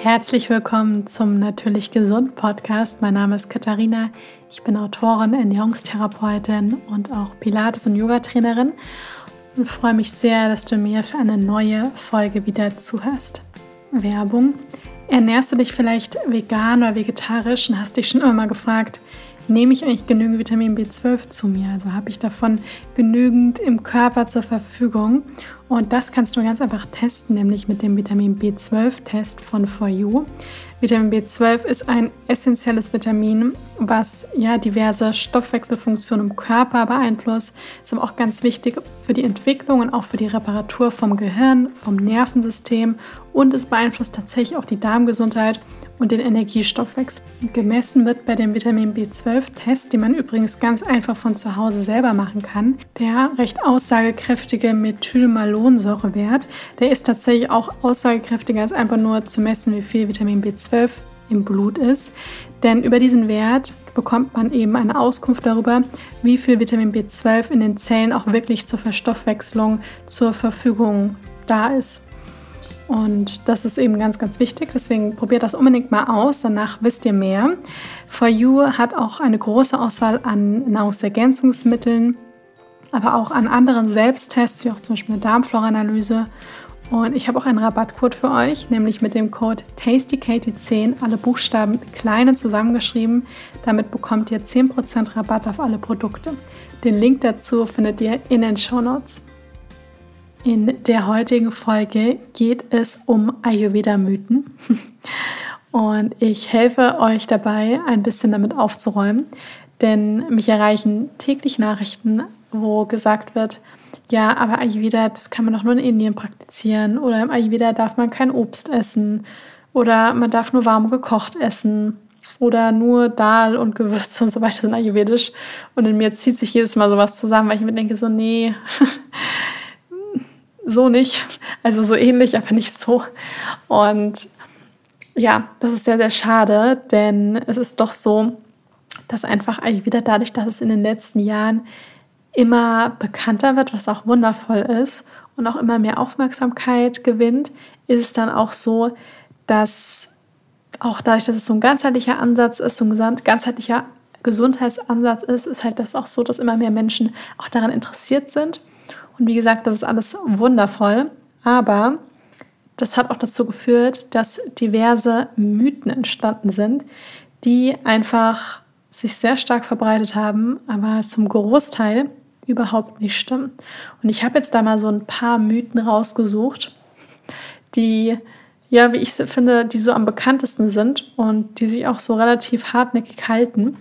Herzlich willkommen zum Natürlich Gesund Podcast. Mein Name ist Katharina. Ich bin Autorin, Ernährungstherapeutin und auch Pilates- und Yoga-Trainerin und freue mich sehr, dass du mir für eine neue Folge wieder zuhörst. Werbung. Ernährst du dich vielleicht vegan oder vegetarisch und hast dich schon immer mal gefragt, nehme ich eigentlich genügend Vitamin B12 zu mir? Also habe ich davon genügend im Körper zur Verfügung? Und das kannst du ganz einfach testen, nämlich mit dem Vitamin B12-Test von For You. Vitamin B12 ist ein essentielles Vitamin, was ja diverse Stoffwechselfunktionen im Körper beeinflusst. Ist aber auch ganz wichtig für die Entwicklung und auch für die Reparatur vom Gehirn, vom Nervensystem und es beeinflusst tatsächlich auch die Darmgesundheit und den Energiestoffwechsel. Gemessen wird bei dem Vitamin B12-Test, den man übrigens ganz einfach von zu Hause selber machen kann, der recht aussagekräftige Methylmalonsäurewert. Der ist tatsächlich auch aussagekräftiger als einfach nur zu messen, wie viel Vitamin B12 im Blut ist. Denn über diesen Wert bekommt man eben eine Auskunft darüber, wie viel Vitamin B12 in den Zellen auch wirklich zur Verstoffwechslung zur Verfügung da ist. Und das ist eben ganz, ganz wichtig. Deswegen probiert das unbedingt mal aus. Danach wisst ihr mehr. For You hat auch eine große Auswahl an Nahrungsergänzungsmitteln, aber auch an anderen Selbsttests, wie auch zum Beispiel eine Darmflora-Analyse. Und ich habe auch einen Rabattcode für euch, nämlich mit dem Code TastyKatie10, alle Buchstaben kleine zusammengeschrieben. Damit bekommt ihr 10% Rabatt auf alle Produkte. Den Link dazu findet ihr in den Show Notes. In der heutigen Folge geht es um Ayurveda-Mythen. Und ich helfe euch dabei, ein bisschen damit aufzuräumen. Denn mich erreichen täglich Nachrichten, wo gesagt wird, ja, aber Ayurveda, das kann man doch nur in Indien praktizieren. Oder im Ayurveda darf man kein Obst essen. Oder man darf nur warm gekocht essen. Oder nur Dal und Gewürze und so weiter sind ayurvedisch. Und in mir zieht sich jedes Mal sowas zusammen, weil ich mir denke, so, nee, so nicht. Also so ähnlich, aber nicht so. Und ja, das ist sehr, sehr schade, denn es ist doch so, dass einfach wieder dadurch, dass es in den letzten Jahren immer bekannter wird, was auch wundervoll ist und auch immer mehr Aufmerksamkeit gewinnt, ist es dann auch so, dass auch dadurch, dass es so ein ganzheitlicher Ansatz ist, so ein ganzheitlicher Gesundheitsansatz ist, ist halt das auch so, dass immer mehr Menschen auch daran interessiert sind und wie gesagt, das ist alles wundervoll, aber das hat auch dazu geführt, dass diverse Mythen entstanden sind, die einfach sich sehr stark verbreitet haben, aber zum Großteil überhaupt nicht stimmen. Und ich habe jetzt da mal so ein paar Mythen rausgesucht, die, ja, wie ich finde, die so am bekanntesten sind und die sich auch so relativ hartnäckig halten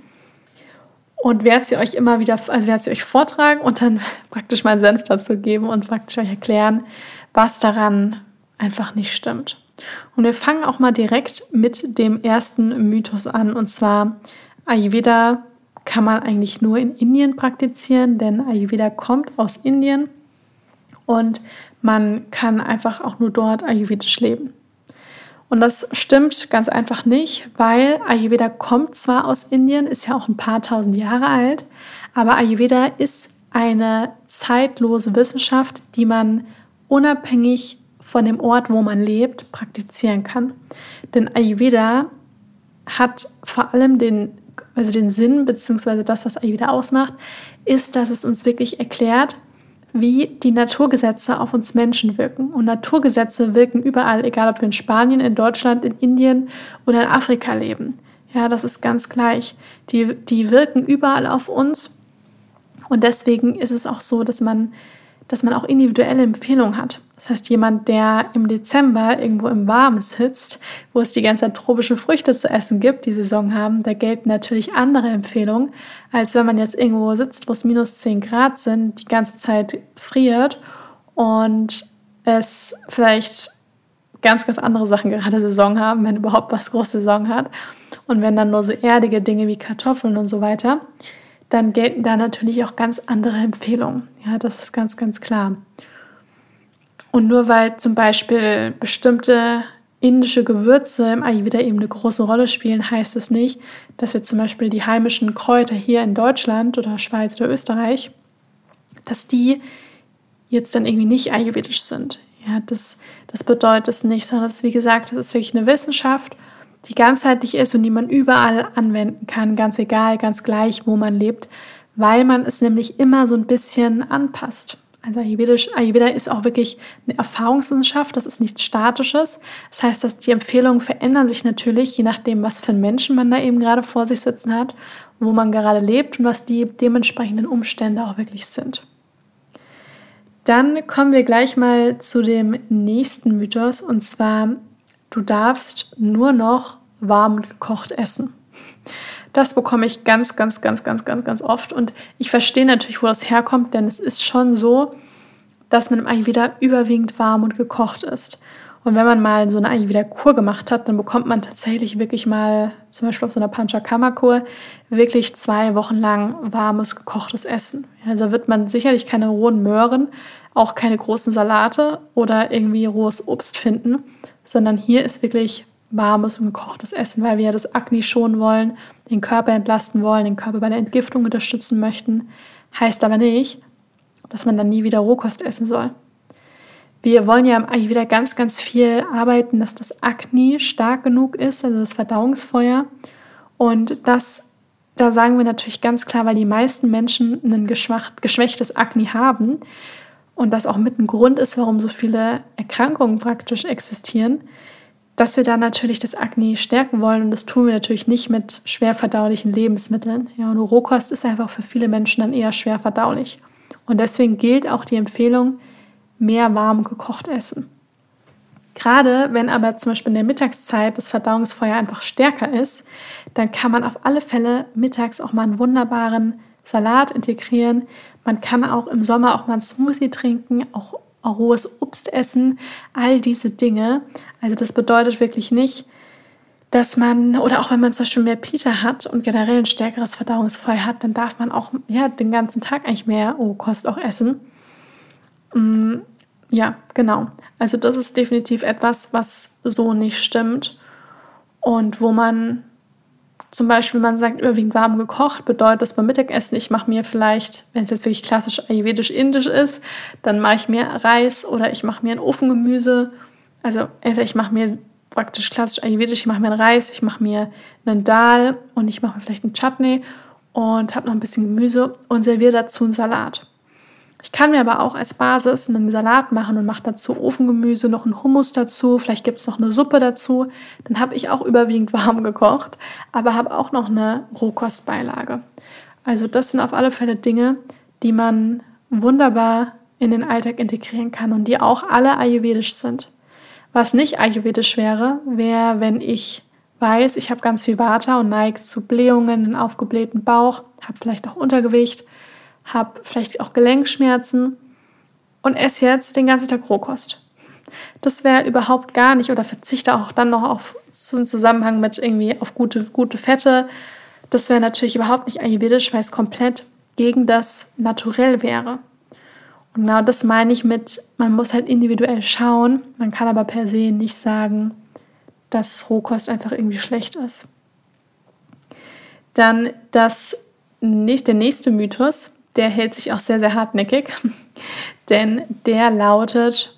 und werde sie euch immer wieder, also werde sie euch vortragen und dann praktisch meinen Senf dazu geben und praktisch euch erklären, was daran einfach nicht stimmt. Und wir fangen auch mal direkt mit dem ersten Mythos an und zwar Ayurveda kann man eigentlich nur in Indien praktizieren, denn Ayurveda kommt aus Indien und man kann einfach auch nur dort ayurvedisch leben. Und das stimmt ganz einfach nicht, weil Ayurveda kommt zwar aus Indien, ist ja auch ein paar tausend Jahre alt, aber Ayurveda ist eine zeitlose Wissenschaft, die man unabhängig von dem Ort, wo man lebt, praktizieren kann. Denn Ayurveda hat vor allem den, also den Sinn, beziehungsweise das, was Ayurveda ausmacht, ist, dass es uns wirklich erklärt, wie die Naturgesetze auf uns Menschen wirken. Und Naturgesetze wirken überall, egal ob wir in Spanien, in Deutschland, in Indien oder in Afrika leben. Ja, das ist ganz gleich. Die, die wirken überall auf uns. Und deswegen ist es auch so, dass man dass man auch individuelle Empfehlungen hat. Das heißt, jemand, der im Dezember irgendwo im Warmen sitzt, wo es die ganze Zeit tropische Früchte zu essen gibt, die Saison haben, da gelten natürlich andere Empfehlungen, als wenn man jetzt irgendwo sitzt, wo es minus 10 Grad sind, die ganze Zeit friert und es vielleicht ganz, ganz andere Sachen gerade Saison haben, wenn überhaupt was große Saison hat. Und wenn dann nur so erdige Dinge wie Kartoffeln und so weiter dann gelten da natürlich auch ganz andere Empfehlungen. Ja, das ist ganz, ganz klar. Und nur weil zum Beispiel bestimmte indische Gewürze im Ayurveda eben eine große Rolle spielen, heißt es nicht, dass wir zum Beispiel die heimischen Kräuter hier in Deutschland oder Schweiz oder Österreich, dass die jetzt dann irgendwie nicht ayurvedisch sind. Ja, das, das bedeutet es nicht, sondern das ist, wie gesagt, das ist wirklich eine Wissenschaft, die ganzheitlich ist und die man überall anwenden kann, ganz egal, ganz gleich, wo man lebt, weil man es nämlich immer so ein bisschen anpasst. Also Ayurveda ist auch wirklich eine Erfahrungswissenschaft, das ist nichts Statisches. Das heißt, dass die Empfehlungen verändern sich natürlich, je nachdem, was für einen Menschen man da eben gerade vor sich sitzen hat, wo man gerade lebt und was die dementsprechenden Umstände auch wirklich sind. Dann kommen wir gleich mal zu dem nächsten Mythos und zwar, du darfst nur noch warm gekocht essen. Das bekomme ich ganz, ganz, ganz, ganz, ganz, ganz oft. Und ich verstehe natürlich, wo das herkommt, denn es ist schon so, dass man im Ayurveda überwiegend warm und gekocht ist. Und wenn man mal so eine Ayurveda-Kur gemacht hat, dann bekommt man tatsächlich wirklich mal, zum Beispiel auf so einer Panchakarma-Kur, wirklich zwei Wochen lang warmes, gekochtes Essen. Also wird man sicherlich keine rohen Möhren, auch keine großen Salate oder irgendwie rohes Obst finden, sondern hier ist wirklich warmes und gekochtes Essen, weil wir ja das Akne schonen wollen, den Körper entlasten wollen, den Körper bei der Entgiftung unterstützen möchten. Heißt aber nicht, dass man dann nie wieder Rohkost essen soll. Wir wollen ja Ayurveda ganz, ganz viel arbeiten, dass das Akne stark genug ist, also das Verdauungsfeuer. Und das, da sagen wir natürlich ganz klar, weil die meisten Menschen ein geschwächtes Akne haben und das auch mit ein Grund ist, warum so viele Erkrankungen praktisch existieren, dass wir da natürlich das Akne stärken wollen und das tun wir natürlich nicht mit schwer verdaulichen Lebensmitteln. Ja, und Rohkost ist einfach für viele Menschen dann eher schwer verdaulich. Und deswegen gilt auch die Empfehlung, mehr warm gekocht essen. Gerade wenn aber zum Beispiel in der Mittagszeit das Verdauungsfeuer einfach stärker ist, dann kann man auf alle Fälle mittags auch mal einen wunderbaren Salat integrieren. Man kann auch im Sommer auch mal einen Smoothie trinken, auch rohes Obst essen, all diese Dinge. Also das bedeutet wirklich nicht, dass man, oder auch wenn man zum Beispiel mehr Pita hat und generell ein stärkeres Verdauungsfeuer hat, dann darf man auch ja, den ganzen Tag eigentlich mehr Rohkost auch essen. Mm, ja, genau. Also das ist definitiv etwas, was so nicht stimmt und wo man zum Beispiel, man sagt überwiegend warm gekocht, bedeutet das beim Mittagessen, ich mache mir vielleicht, wenn es jetzt wirklich klassisch ayurvedisch-indisch ist, dann mache ich mir Reis oder ich mache mir ein Ofengemüse. Also entweder ich mache mir praktisch klassisch ayurvedisch, ich mache mir einen Reis, ich mache mir einen Dal und ich mache mir vielleicht einen Chutney und habe noch ein bisschen Gemüse und serviere dazu einen Salat. Ich kann mir aber auch als Basis einen Salat machen und mache dazu Ofengemüse, noch einen Hummus dazu, vielleicht gibt es noch eine Suppe dazu. Dann habe ich auch überwiegend warm gekocht, aber habe auch noch eine Rohkostbeilage. Also das sind auf alle Fälle Dinge, die man wunderbar in den Alltag integrieren kann und die auch alle ayurvedisch sind. Was nicht ayurvedisch wäre, wäre, wenn ich weiß, ich habe ganz viel Vata und neige zu Blähungen, einen aufgeblähten Bauch, habe vielleicht auch Untergewicht habe vielleicht auch Gelenkschmerzen und esse jetzt den ganzen Tag Rohkost. Das wäre überhaupt gar nicht oder verzichte auch dann noch auf so einen Zusammenhang mit irgendwie auf gute, gute Fette. Das wäre natürlich überhaupt nicht ayurvedisch, weil es komplett gegen das Naturell wäre. Und genau das meine ich mit, man muss halt individuell schauen. Man kann aber per se nicht sagen, dass Rohkost einfach irgendwie schlecht ist. Dann das, der nächste Mythos, der hält sich auch sehr, sehr hartnäckig, denn der lautet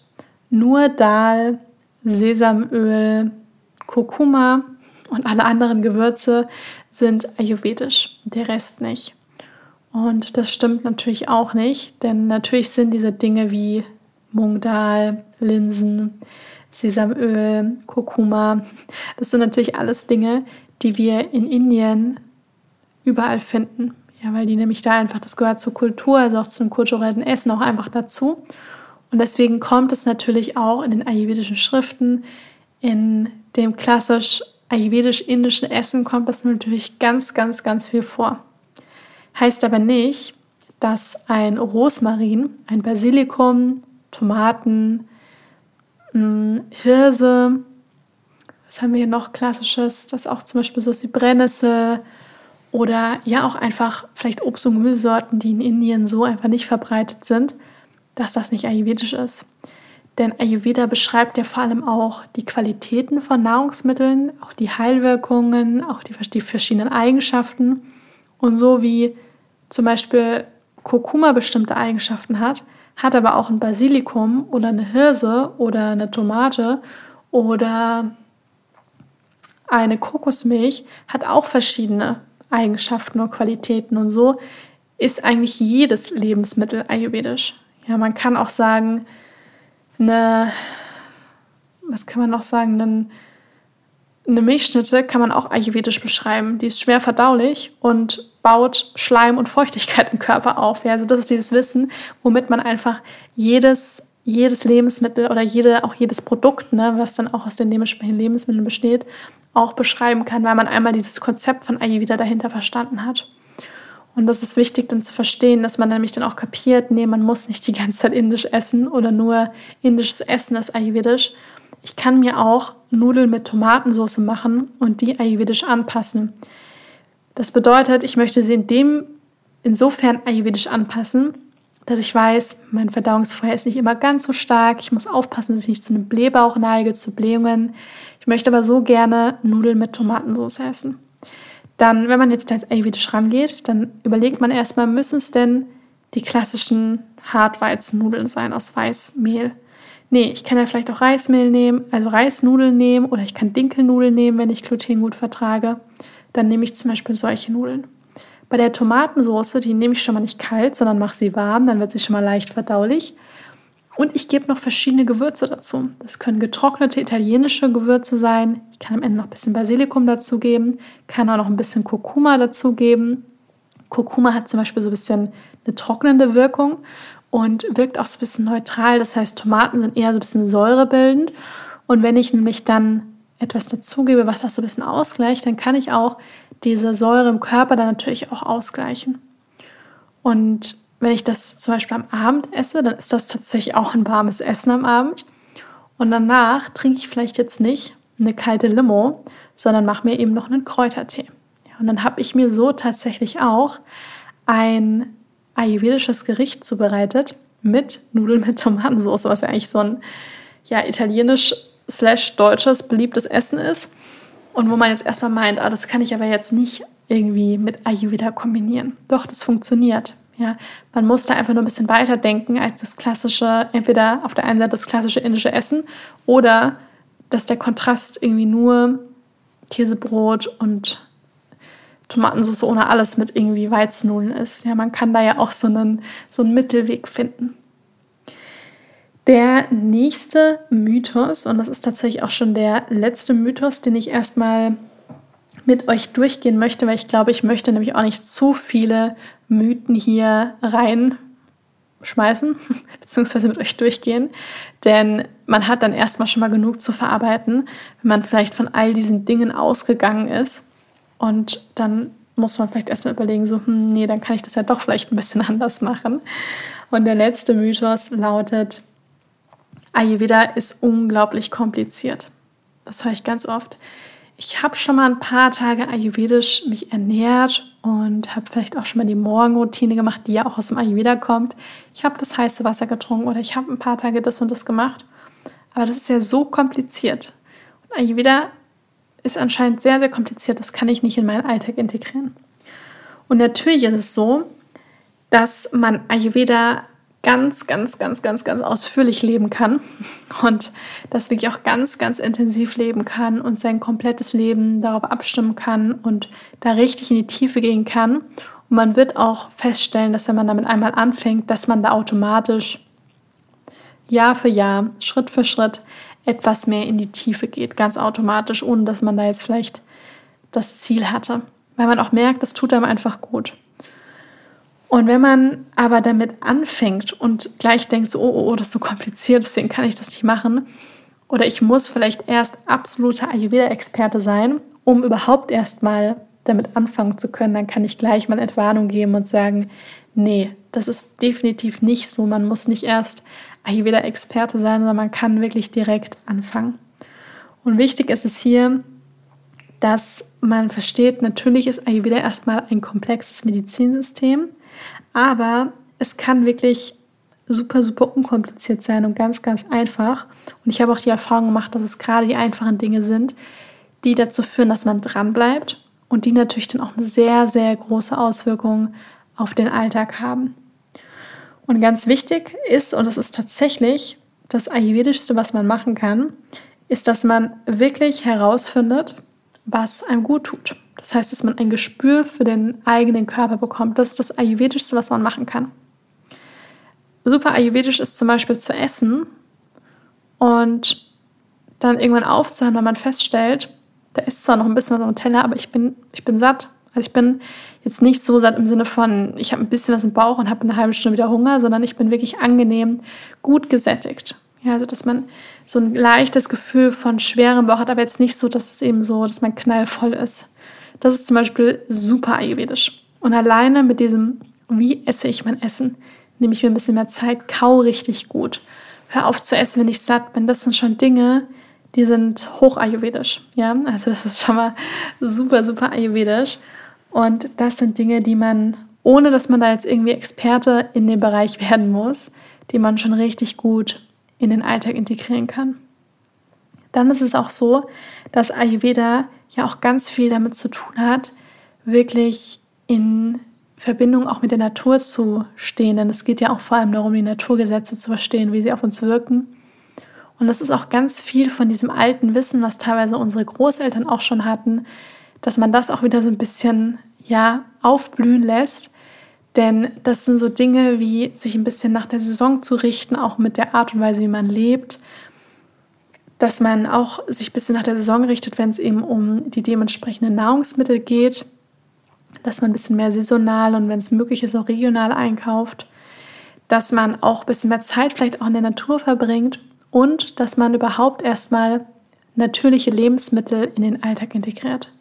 nur Dal, Sesamöl, Kurkuma und alle anderen Gewürze sind ayurvedisch, der Rest nicht. Und das stimmt natürlich auch nicht, denn natürlich sind diese Dinge wie Mungdal, Linsen, Sesamöl, Kurkuma, das sind natürlich alles Dinge, die wir in Indien überall finden. Ja, weil die nämlich da einfach, das gehört zur Kultur, also auch zum kulturellen Essen auch einfach dazu. Und deswegen kommt es natürlich auch in den ayurvedischen Schriften, in dem klassisch ayurvedisch-indischen Essen kommt das natürlich ganz, ganz, ganz viel vor. Heißt aber nicht, dass ein Rosmarin, ein Basilikum, Tomaten, hm, Hirse, was haben wir hier noch klassisches, das auch zum Beispiel so ist die Brennnessel, oder ja auch einfach vielleicht Obst- und Gemüsesorten, die in Indien so einfach nicht verbreitet sind, dass das nicht ayurvedisch ist. Denn Ayurveda beschreibt ja vor allem auch die Qualitäten von Nahrungsmitteln, auch die Heilwirkungen, auch die, verschiedenen Eigenschaften. Und so wie zum Beispiel Kurkuma bestimmte Eigenschaften hat, hat aber auch ein Basilikum oder eine Hirse oder eine Tomate oder eine Kokosmilch, hat auch verschiedene Eigenschaften und Qualitäten. Und so ist eigentlich jedes Lebensmittel ayurvedisch. Ja, man kann auch sagen, eine, was kann man noch sagen, einen, eine Milchschnitte kann man auch ayurvedisch beschreiben. Die ist schwer verdaulich und baut Schleim und Feuchtigkeit im Körper auf. Ja, also das ist dieses Wissen, womit man einfach jedes, jedes Lebensmittel oder jede, auch jedes Produkt, ne, was dann auch aus den dementsprechenden Lebensmitteln besteht, auch beschreiben kann, weil man einmal dieses Konzept von Ayurveda dahinter verstanden hat. Und das ist wichtig dann zu verstehen, dass man nämlich dann auch kapiert, nee, man muss nicht die ganze Zeit indisch essen oder nur indisches Essen ist ayurvedisch. Ich kann mir auch Nudeln mit Tomatensauce machen und die ayurvedisch anpassen. Das bedeutet, ich möchte sie in dem, insofern ayurvedisch anpassen, dass ich weiß, mein Verdauungsfeuer ist nicht immer ganz so stark. Ich muss aufpassen, dass ich nicht zu einem Blähbauch neige, zu Blähungen. Ich möchte aber so gerne Nudeln mit Tomatensauce essen. Dann, wenn man jetzt ayurvedisch rangeht, dann überlegt man erstmal, müssen es denn die klassischen Hartweizennudeln sein aus Weißmehl? Nee, ich kann ja vielleicht auch Reismehl nehmen, also Reisnudeln nehmen oder ich kann Dinkelnudeln nehmen, wenn ich Gluten gut vertrage. Dann nehme ich zum Beispiel solche Nudeln. Bei der Tomatensauce, die nehme ich schon mal nicht kalt, sondern mache sie warm, dann wird sie schon mal leicht verdaulich. Und ich gebe noch verschiedene Gewürze dazu. Das können getrocknete italienische Gewürze sein. Ich kann am Ende noch ein bisschen Basilikum dazugeben, kann auch noch ein bisschen Kurkuma dazugeben. Kurkuma hat zum Beispiel so ein bisschen eine trocknende Wirkung und wirkt auch so ein bisschen neutral. Das heißt, Tomaten sind eher so ein bisschen säurebildend. Und wenn ich nämlich dann etwas dazugebe, was das so ein bisschen ausgleicht, dann kann ich auch diese Säure im Körper dann natürlich auch ausgleichen. Und wenn ich das zum Beispiel am Abend esse, dann ist das tatsächlich auch ein warmes Essen am Abend. Und danach trinke ich vielleicht jetzt nicht eine kalte Limo, sondern mache mir eben noch einen Kräutertee. Und dann habe ich mir so tatsächlich auch ein ayurvedisches Gericht zubereitet mit Nudeln mit Tomatensauce, was ja eigentlich so ein ja, italienisch slash deutsches beliebtes Essen ist. Und wo man jetzt erstmal meint, ah, das kann ich aber jetzt nicht irgendwie mit Ayurveda kombinieren. Doch, das funktioniert. Ja, man muss da einfach nur ein bisschen weiter denken als das klassische, entweder auf der einen Seite das klassische indische Essen oder dass der Kontrast irgendwie nur Käsebrot und Tomatensauce ohne alles mit irgendwie Weizennudeln ist. Ja, man kann da ja auch so einen, so einen Mittelweg finden. Der nächste Mythos, und das ist tatsächlich auch schon der letzte Mythos, den ich erstmal mit euch durchgehen möchte, weil ich glaube, ich möchte nämlich auch nicht zu viele Mythen hier reinschmeißen, beziehungsweise mit euch durchgehen. Denn man hat dann erstmal schon mal genug zu verarbeiten, wenn man vielleicht von all diesen Dingen ausgegangen ist. Und dann muss man vielleicht erstmal überlegen, so, hm, nee, dann kann ich das ja doch vielleicht ein bisschen anders machen. Und der letzte Mythos lautet, Ayurveda ist unglaublich kompliziert. Das höre ich ganz oft ich habe schon mal ein paar Tage ayurvedisch mich ernährt und habe vielleicht auch schon mal die Morgenroutine gemacht, die ja auch aus dem Ayurveda kommt. Ich habe das heiße Wasser getrunken oder ich habe ein paar Tage das und das gemacht. Aber das ist ja so kompliziert. Und Ayurveda ist anscheinend sehr, sehr kompliziert. Das kann ich nicht in meinen Alltag integrieren. Und natürlich ist es so, dass man Ayurveda ganz, ganz, ganz, ganz, ganz ausführlich leben kann und das wirklich auch ganz, ganz intensiv leben kann und sein komplettes Leben darauf abstimmen kann und da richtig in die Tiefe gehen kann. Und man wird auch feststellen, dass wenn man damit einmal anfängt, dass man da automatisch Jahr für Jahr, Schritt für Schritt etwas mehr in die Tiefe geht, ganz automatisch, ohne dass man da jetzt vielleicht das Ziel hatte. Weil man auch merkt, das tut einem einfach gut. Und wenn man aber damit anfängt und gleich denkt, so, oh, oh, oh, das ist so kompliziert, deswegen kann ich das nicht machen, oder ich muss vielleicht erst absoluter Ayurveda-Experte sein, um überhaupt erst mal damit anfangen zu können, dann kann ich gleich mal Entwarnung geben und sagen, nee, das ist definitiv nicht so. Man muss nicht erst Ayurveda-Experte sein, sondern man kann wirklich direkt anfangen. Und wichtig ist es hier, dass man versteht, natürlich ist Ayurveda erstmal ein komplexes Medizinsystem. Aber es kann wirklich super, super unkompliziert sein und ganz, ganz einfach. Und ich habe auch die Erfahrung gemacht, dass es gerade die einfachen Dinge sind, die dazu führen, dass man dranbleibt und die natürlich dann auch eine sehr, sehr große Auswirkung auf den Alltag haben. Und ganz wichtig ist, und das ist tatsächlich das Ayurvedischste, was man machen kann, ist, dass man wirklich herausfindet, was einem gut tut. Das heißt, dass man ein Gespür für den eigenen Körper bekommt. Das ist das Ayurvedischste, was man machen kann. Super Ayurvedisch ist zum Beispiel zu essen und dann irgendwann aufzuhören, weil man feststellt, da ist zwar noch ein bisschen was am Teller, aber ich bin, ich bin satt. Also ich bin jetzt nicht so satt im Sinne von, ich habe ein bisschen was im Bauch und habe eine halbe Stunde wieder Hunger, sondern ich bin wirklich angenehm gut gesättigt. Ja, also dass man so ein leichtes Gefühl von schwerem Bauch hat, aber jetzt nicht so, dass es eben so, dass man knallvoll ist. Das ist zum Beispiel super ayurvedisch. Und alleine mit diesem, wie esse ich mein Essen, nehme ich mir ein bisschen mehr Zeit, kau richtig gut. Hör auf zu essen, wenn ich satt bin. Das sind schon Dinge, die sind hoch ayurvedisch. Ja, also das ist schon mal super, super ayurvedisch. Und das sind Dinge, die man, ohne dass man da jetzt irgendwie Experte in dem Bereich werden muss, die man schon richtig gut in den Alltag integrieren kann. Dann ist es auch so, dass Ayurveda ja auch ganz viel damit zu tun hat, wirklich in Verbindung auch mit der Natur zu stehen. Denn es geht ja auch vor allem darum, die Naturgesetze zu verstehen, wie sie auf uns wirken. Und das ist auch ganz viel von diesem alten Wissen, was teilweise unsere Großeltern auch schon hatten, dass man das auch wieder so ein bisschen ja aufblühen lässt. Denn das sind so Dinge wie sich ein bisschen nach der Saison zu richten, auch mit der Art und Weise, wie man lebt, dass man auch sich ein bisschen nach der Saison richtet, wenn es eben um die dementsprechenden Nahrungsmittel geht, dass man ein bisschen mehr saisonal und wenn es möglich ist, auch regional einkauft, dass man auch ein bisschen mehr Zeit vielleicht auch in der Natur verbringt und dass man überhaupt erstmal natürliche Lebensmittel in den Alltag integriert.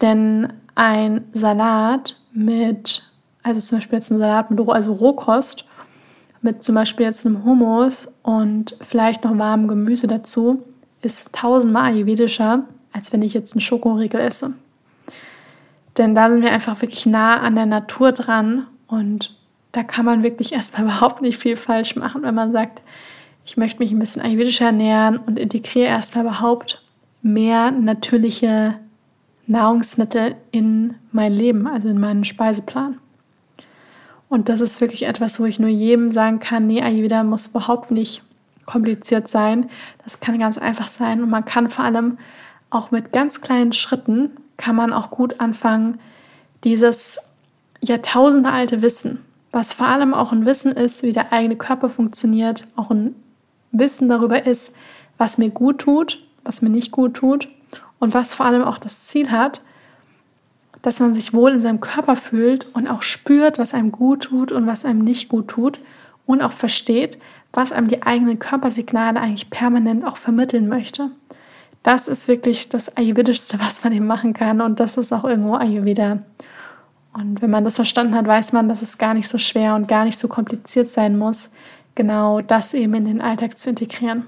Denn ein Salat mit, also zum Beispiel jetzt ein Salat mit also Rohkost, mit zum Beispiel jetzt einem Hummus und vielleicht noch warmem Gemüse dazu, ist tausendmal ayurvedischer, als wenn ich jetzt einen Schokoriegel esse. Denn da sind wir einfach wirklich nah an der Natur dran und da kann man wirklich erstmal überhaupt nicht viel falsch machen, wenn man sagt, ich möchte mich ein bisschen ayurvedisch ernähren und integriere erstmal überhaupt mehr natürliche Nahrungsmittel in mein Leben, also in meinen Speiseplan. Und das ist wirklich etwas, wo ich nur jedem sagen kann, nee, Ayurveda muss überhaupt nicht kompliziert sein. Das kann ganz einfach sein und man kann vor allem auch mit ganz kleinen Schritten kann man auch gut anfangen, dieses jahrtausendealte Wissen, was vor allem auch ein Wissen ist, wie der eigene Körper funktioniert, auch ein Wissen darüber ist, was mir gut tut, was mir nicht gut tut und was vor allem auch das Ziel hat, dass man sich wohl in seinem Körper fühlt und auch spürt, was einem gut tut und was einem nicht gut tut und auch versteht, was einem die eigenen Körpersignale eigentlich permanent auch vermitteln möchte. Das ist wirklich das Ayurvedischste, was man eben machen kann und das ist auch irgendwo Ayurveda. Und wenn man das verstanden hat, weiß man, dass es gar nicht so schwer und gar nicht so kompliziert sein muss, genau das eben in den Alltag zu integrieren.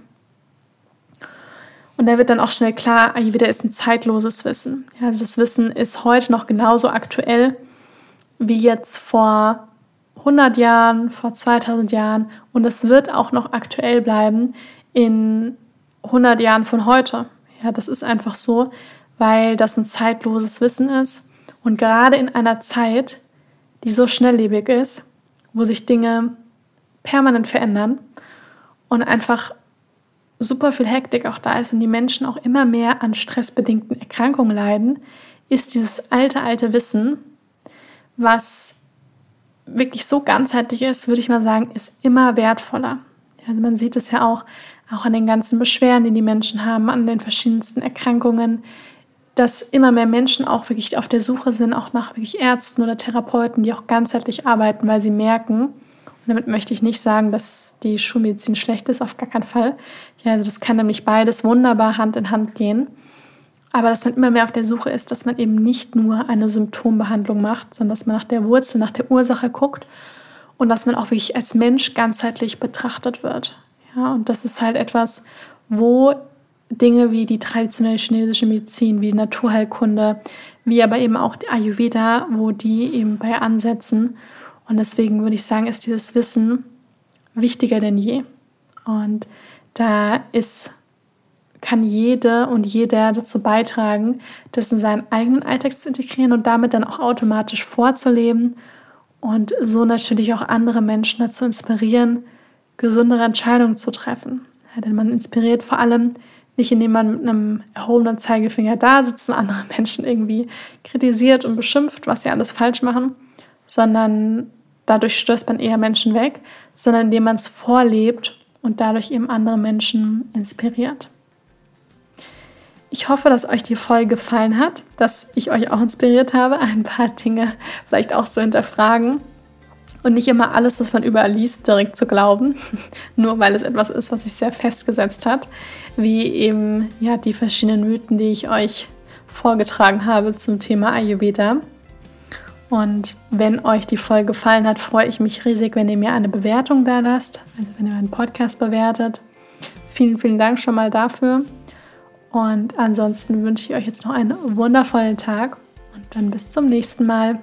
Und da wird dann auch schnell klar, Ayurveda ist ein zeitloses Wissen. Also das Wissen ist heute noch genauso aktuell wie jetzt vor 100 Jahren, vor 2000 Jahren. Und es wird auch noch aktuell bleiben in 100 Jahren von heute. Ja, das ist einfach so, weil das ein zeitloses Wissen ist. Und gerade in einer Zeit, die so schnelllebig ist, wo sich Dinge permanent verändern und einfach super viel Hektik auch da ist und die Menschen auch immer mehr an stressbedingten Erkrankungen leiden, ist dieses alte, alte Wissen, was wirklich so ganzheitlich ist, würde ich mal sagen, ist immer wertvoller. Also man sieht es ja auch, auch an den ganzen Beschwerden, die die Menschen haben, an den verschiedensten Erkrankungen, dass immer mehr Menschen auch wirklich auf der Suche sind, auch nach wirklich Ärzten oder Therapeuten, die auch ganzheitlich arbeiten, weil sie merken, damit möchte ich nicht sagen, dass die Schulmedizin schlecht ist, auf gar keinen Fall. Ja, also das kann nämlich beides wunderbar Hand in Hand gehen. Aber dass man immer mehr auf der Suche ist, dass man eben nicht nur eine Symptombehandlung macht, sondern dass man nach der Wurzel, nach der Ursache guckt und dass man auch wirklich als Mensch ganzheitlich betrachtet wird. Ja, und das ist halt etwas, wo Dinge wie die traditionelle chinesische Medizin, wie die Naturheilkunde, wie aber eben auch die Ayurveda, wo die eben bei ansetzen und deswegen würde ich sagen, ist dieses Wissen wichtiger denn je. Und da ist, kann jede und jeder dazu beitragen, das in seinen eigenen Alltag zu integrieren und damit dann auch automatisch vorzuleben und so natürlich auch andere Menschen dazu inspirieren, gesundere Entscheidungen zu treffen. Ja, denn man inspiriert vor allem nicht, indem man mit einem erhobenen Zeigefinger da sitzt und andere Menschen irgendwie kritisiert und beschimpft, was sie alles falsch machen, sondern dadurch stößt man eher Menschen weg, sondern indem man es vorlebt und dadurch eben andere Menschen inspiriert. Ich hoffe, dass euch die Folge gefallen hat, dass ich euch auch inspiriert habe, ein paar Dinge vielleicht auch zu hinterfragen und nicht immer alles, was man überall liest, direkt zu glauben, nur weil es etwas ist, was sich sehr festgesetzt hat, wie eben ja die verschiedenen Mythen, die ich euch vorgetragen habe zum Thema Ayurveda. Und wenn euch die Folge gefallen hat, freue ich mich riesig, wenn ihr mir eine Bewertung da lasst, also wenn ihr meinen Podcast bewertet. Vielen, vielen Dank schon mal dafür. Und ansonsten wünsche ich euch jetzt noch einen wundervollen Tag und dann bis zum nächsten Mal.